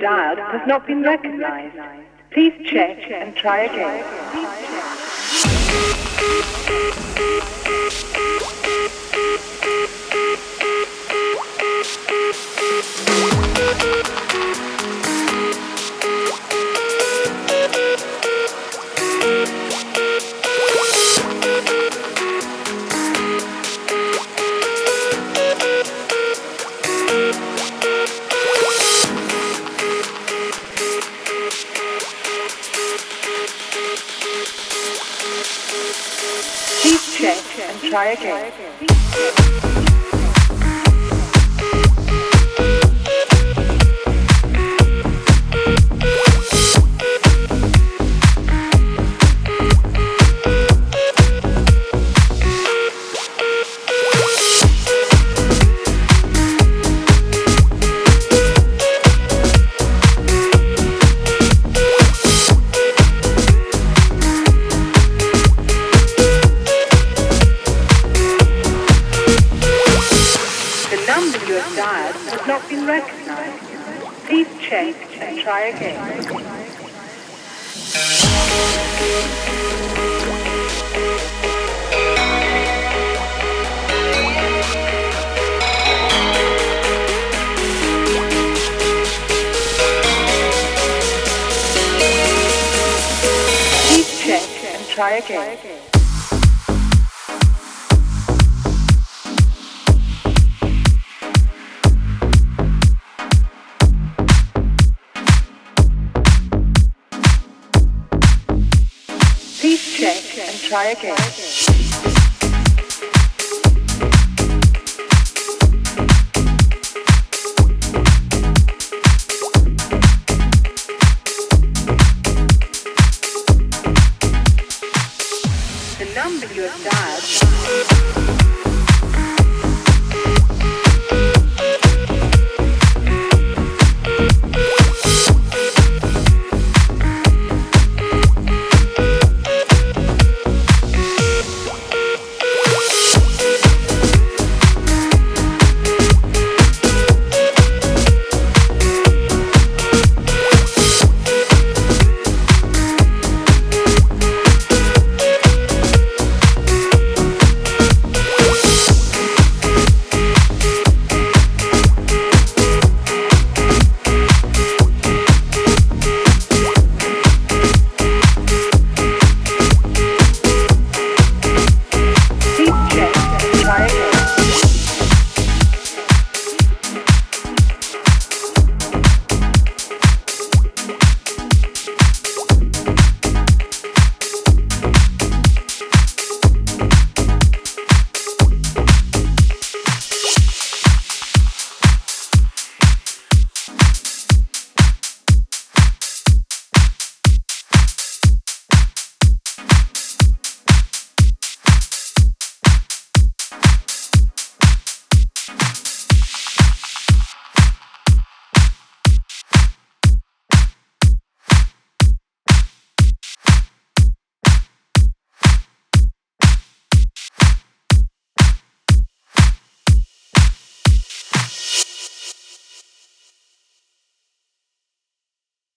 dialed has not been recognized. Please check and try again. Please check and try again. Number you have dialed has not been recognized. Please check and try again. Check and try again. Please check and try again. The number you have dialed